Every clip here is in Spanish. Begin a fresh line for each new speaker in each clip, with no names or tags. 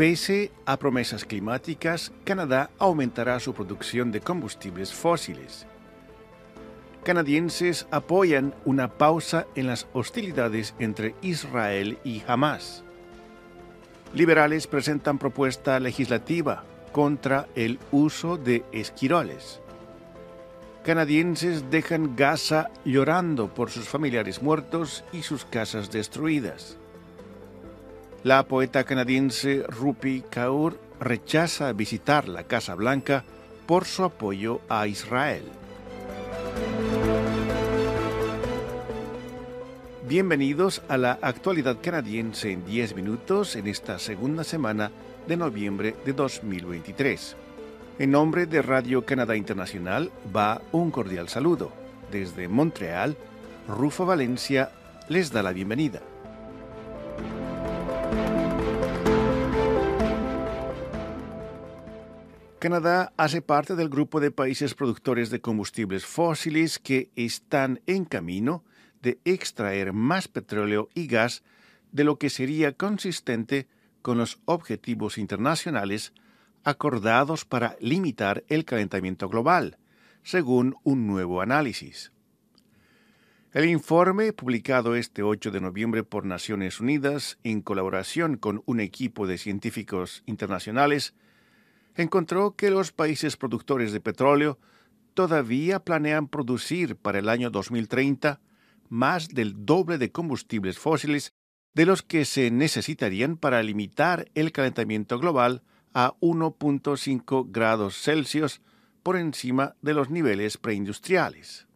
Pese a promesas climáticas, Canadá aumentará su producción de combustibles fósiles. Canadienses apoyan una pausa en las hostilidades entre Israel y Hamas. Liberales presentan propuesta legislativa contra el uso de esquiroles. Canadienses dejan Gaza llorando por sus familiares muertos y sus casas destruidas. La poeta canadiense Rupi Kaur rechaza visitar la Casa Blanca por su apoyo a Israel. Bienvenidos a la actualidad canadiense en 10 minutos en esta segunda semana de noviembre de 2023. En nombre de Radio Canadá Internacional va un cordial saludo. Desde Montreal, Rufo Valencia les da la bienvenida. Canadá hace parte del grupo de países productores de combustibles fósiles que están en camino de extraer más petróleo y gas de lo que sería consistente con los objetivos internacionales acordados para limitar el calentamiento global, según un nuevo análisis. El informe, publicado este 8 de noviembre por Naciones Unidas en colaboración con un equipo de científicos internacionales, encontró que los países productores de petróleo todavía planean producir para el año 2030 más del doble de combustibles fósiles de los que se necesitarían para limitar el calentamiento global a 1.5 grados Celsius por encima de los niveles preindustriales.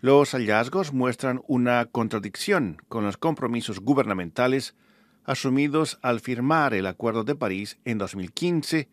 Los hallazgos muestran una contradicción con los compromisos gubernamentales asumidos al firmar el Acuerdo de París en 2015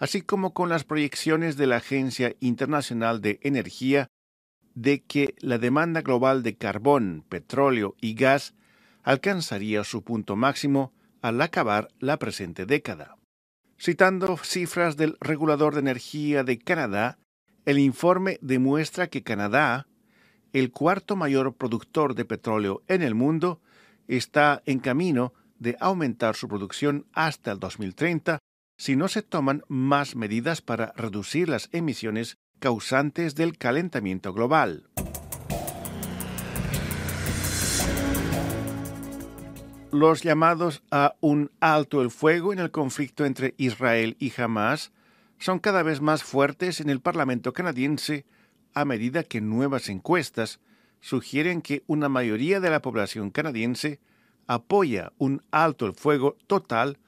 así como con las proyecciones de la Agencia Internacional de Energía de que la demanda global de carbón, petróleo y gas alcanzaría su punto máximo al acabar la presente década. Citando cifras del Regulador de Energía de Canadá, el informe demuestra que Canadá, el cuarto mayor productor de petróleo en el mundo, está en camino de aumentar su producción hasta el 2030 si no se toman más medidas para reducir las emisiones causantes del calentamiento global. Los llamados a un alto el fuego en el conflicto entre Israel y Hamas son cada vez más fuertes en el Parlamento canadiense a medida que nuevas encuestas sugieren que una mayoría de la población canadiense apoya un alto el fuego total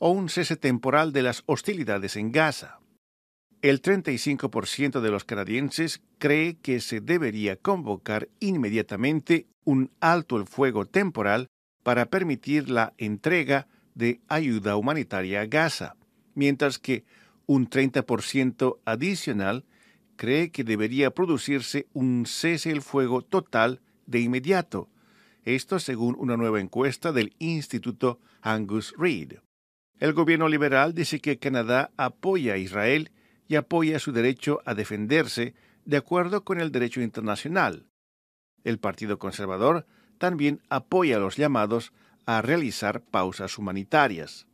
o un cese temporal de las hostilidades en Gaza. El 35% de los canadienses cree que se debería convocar inmediatamente un alto el fuego temporal para permitir la entrega de ayuda humanitaria a Gaza, mientras que un 30% adicional cree que debería producirse un cese el fuego total de inmediato, esto según una nueva encuesta del Instituto Angus Reid. El gobierno liberal dice que Canadá apoya a Israel y apoya su derecho a defenderse de acuerdo con el derecho internacional. El Partido Conservador también apoya los llamados a realizar pausas humanitarias.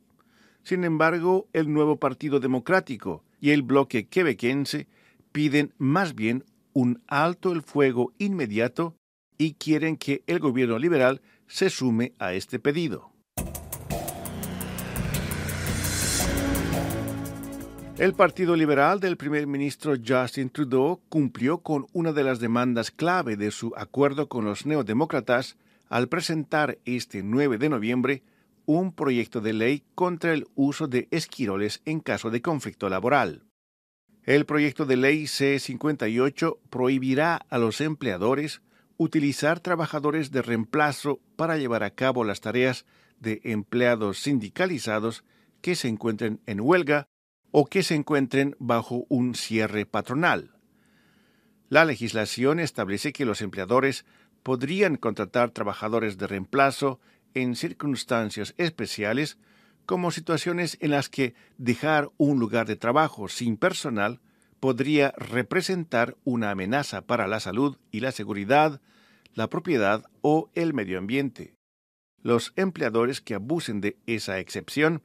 Sin embargo, el nuevo Partido Democrático y el bloque quebequense piden más bien un alto el fuego inmediato y quieren que el gobierno liberal se sume a este pedido. El Partido Liberal del primer ministro Justin Trudeau cumplió con una de las demandas clave de su acuerdo con los neodemócratas al presentar este 9 de noviembre un proyecto de ley contra el uso de esquiroles en caso de conflicto laboral. El proyecto de ley C-58 prohibirá a los empleadores utilizar trabajadores de reemplazo para llevar a cabo las tareas de empleados sindicalizados que se encuentren en huelga o que se encuentren bajo un cierre patronal. La legislación establece que los empleadores podrían contratar trabajadores de reemplazo en circunstancias especiales como situaciones en las que dejar un lugar de trabajo sin personal podría representar una amenaza para la salud y la seguridad, la propiedad o el medio ambiente. Los empleadores que abusen de esa excepción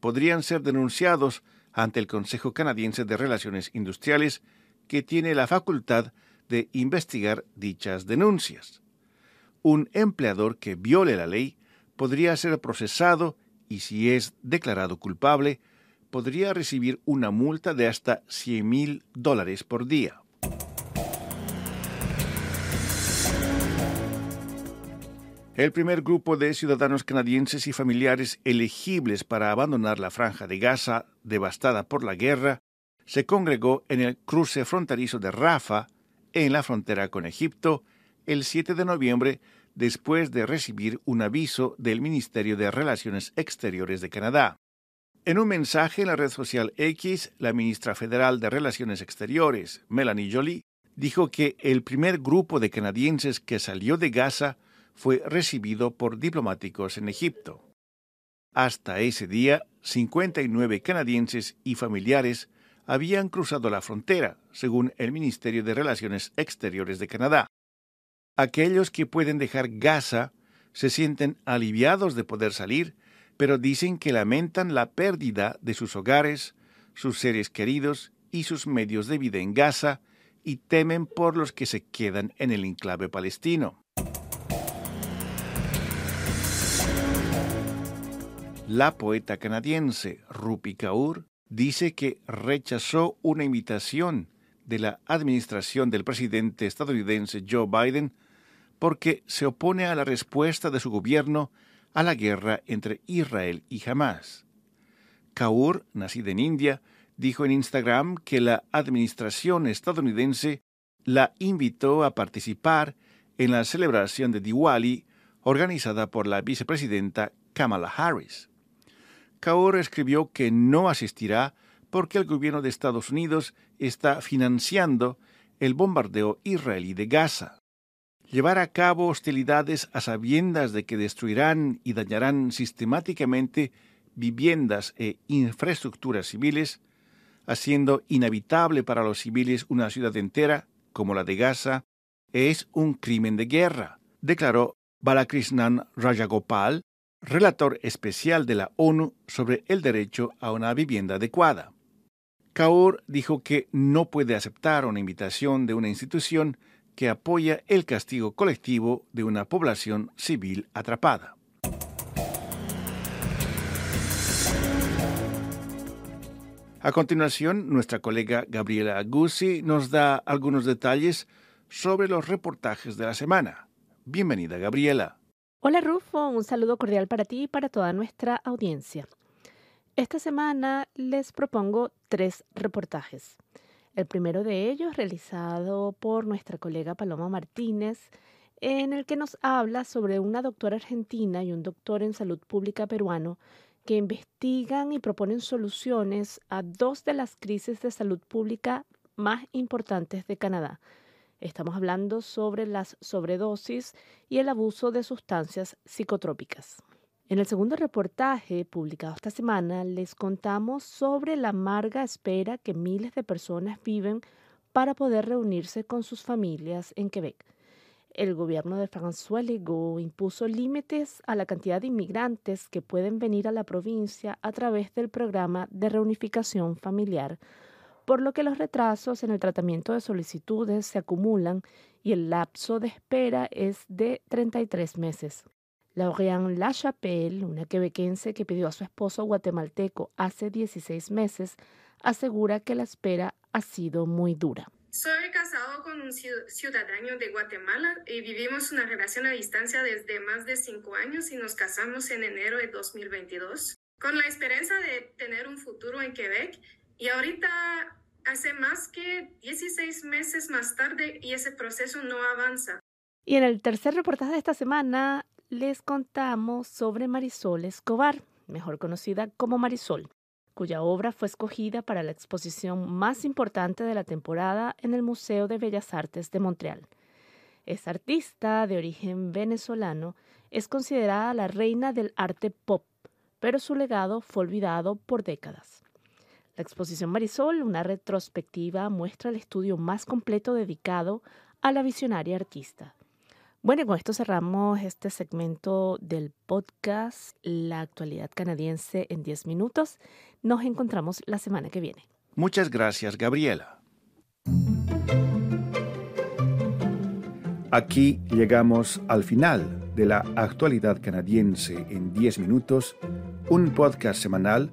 podrían ser denunciados ante el Consejo Canadiense de Relaciones Industriales, que tiene la facultad de investigar dichas denuncias. Un empleador que viole la ley podría ser procesado y si es declarado culpable, podría recibir una multa de hasta 100 mil dólares por día. El primer grupo de ciudadanos canadienses y familiares elegibles para abandonar la franja de Gaza, devastada por la guerra, se congregó en el cruce fronterizo de Rafa, en la frontera con Egipto, el 7 de noviembre, después de recibir un aviso del Ministerio de Relaciones Exteriores de Canadá. En un mensaje en la red social X, la ministra federal de Relaciones Exteriores, Melanie Jolie, dijo que el primer grupo de canadienses que salió de Gaza fue recibido por diplomáticos en Egipto. Hasta ese día, 59 canadienses y familiares habían cruzado la frontera, según el Ministerio de Relaciones Exteriores de Canadá. Aquellos que pueden dejar Gaza se sienten aliviados de poder salir, pero dicen que lamentan la pérdida de sus hogares, sus seres queridos y sus medios de vida en Gaza y temen por los que se quedan en el enclave palestino. La poeta canadiense Rupi Kaur dice que rechazó una invitación de la administración del presidente estadounidense Joe Biden porque se opone a la respuesta de su gobierno a la guerra entre Israel y Hamas. Kaur, nacida en India, dijo en Instagram que la administración estadounidense la invitó a participar en la celebración de Diwali organizada por la vicepresidenta Kamala Harris. Kaur escribió que no asistirá porque el gobierno de Estados Unidos está financiando el bombardeo israelí de Gaza. Llevar a cabo hostilidades a sabiendas de que destruirán y dañarán sistemáticamente viviendas e infraestructuras civiles, haciendo inhabitable para los civiles una ciudad entera, como la de Gaza, es un crimen de guerra, declaró Balakrishnan Rajagopal, relator especial de la ONU sobre el derecho a una vivienda adecuada. Kaur dijo que no puede aceptar una invitación de una institución que apoya el castigo colectivo de una población civil atrapada. A continuación, nuestra colega Gabriela Guzzi nos da algunos detalles sobre los reportajes de la semana. Bienvenida, Gabriela.
Hola Rufo, un saludo cordial para ti y para toda nuestra audiencia. Esta semana les propongo tres reportajes. El primero de ellos realizado por nuestra colega Paloma Martínez, en el que nos habla sobre una doctora argentina y un doctor en salud pública peruano que investigan y proponen soluciones a dos de las crisis de salud pública más importantes de Canadá, Estamos hablando sobre las sobredosis y el abuso de sustancias psicotrópicas. En el segundo reportaje publicado esta semana les contamos sobre la amarga espera que miles de personas viven para poder reunirse con sus familias en Quebec. El gobierno de François Legault impuso límites a la cantidad de inmigrantes que pueden venir a la provincia a través del programa de reunificación familiar por lo que los retrasos en el tratamiento de solicitudes se acumulan y el lapso de espera es de 33 meses. Lauriane Lachapelle, una quebequense que pidió a su esposo guatemalteco hace 16 meses, asegura que la espera ha sido muy dura.
Soy casado con un ciudadano de Guatemala y vivimos una relación a distancia desde más de cinco años y nos casamos en enero de 2022 con la esperanza de tener un futuro en Quebec y ahorita hace más que 16 meses más tarde y ese proceso no avanza.
Y en el tercer reportaje de esta semana les contamos sobre Marisol Escobar, mejor conocida como Marisol, cuya obra fue escogida para la exposición más importante de la temporada en el Museo de Bellas Artes de Montreal. Esta artista de origen venezolano es considerada la reina del arte pop, pero su legado fue olvidado por décadas. La exposición Marisol, una retrospectiva, muestra el estudio más completo dedicado a la visionaria artista. Bueno, con esto cerramos este segmento del podcast La actualidad canadiense en 10 minutos. Nos encontramos la semana que viene.
Muchas gracias, Gabriela. Aquí llegamos al final de la actualidad canadiense en 10 minutos, un podcast semanal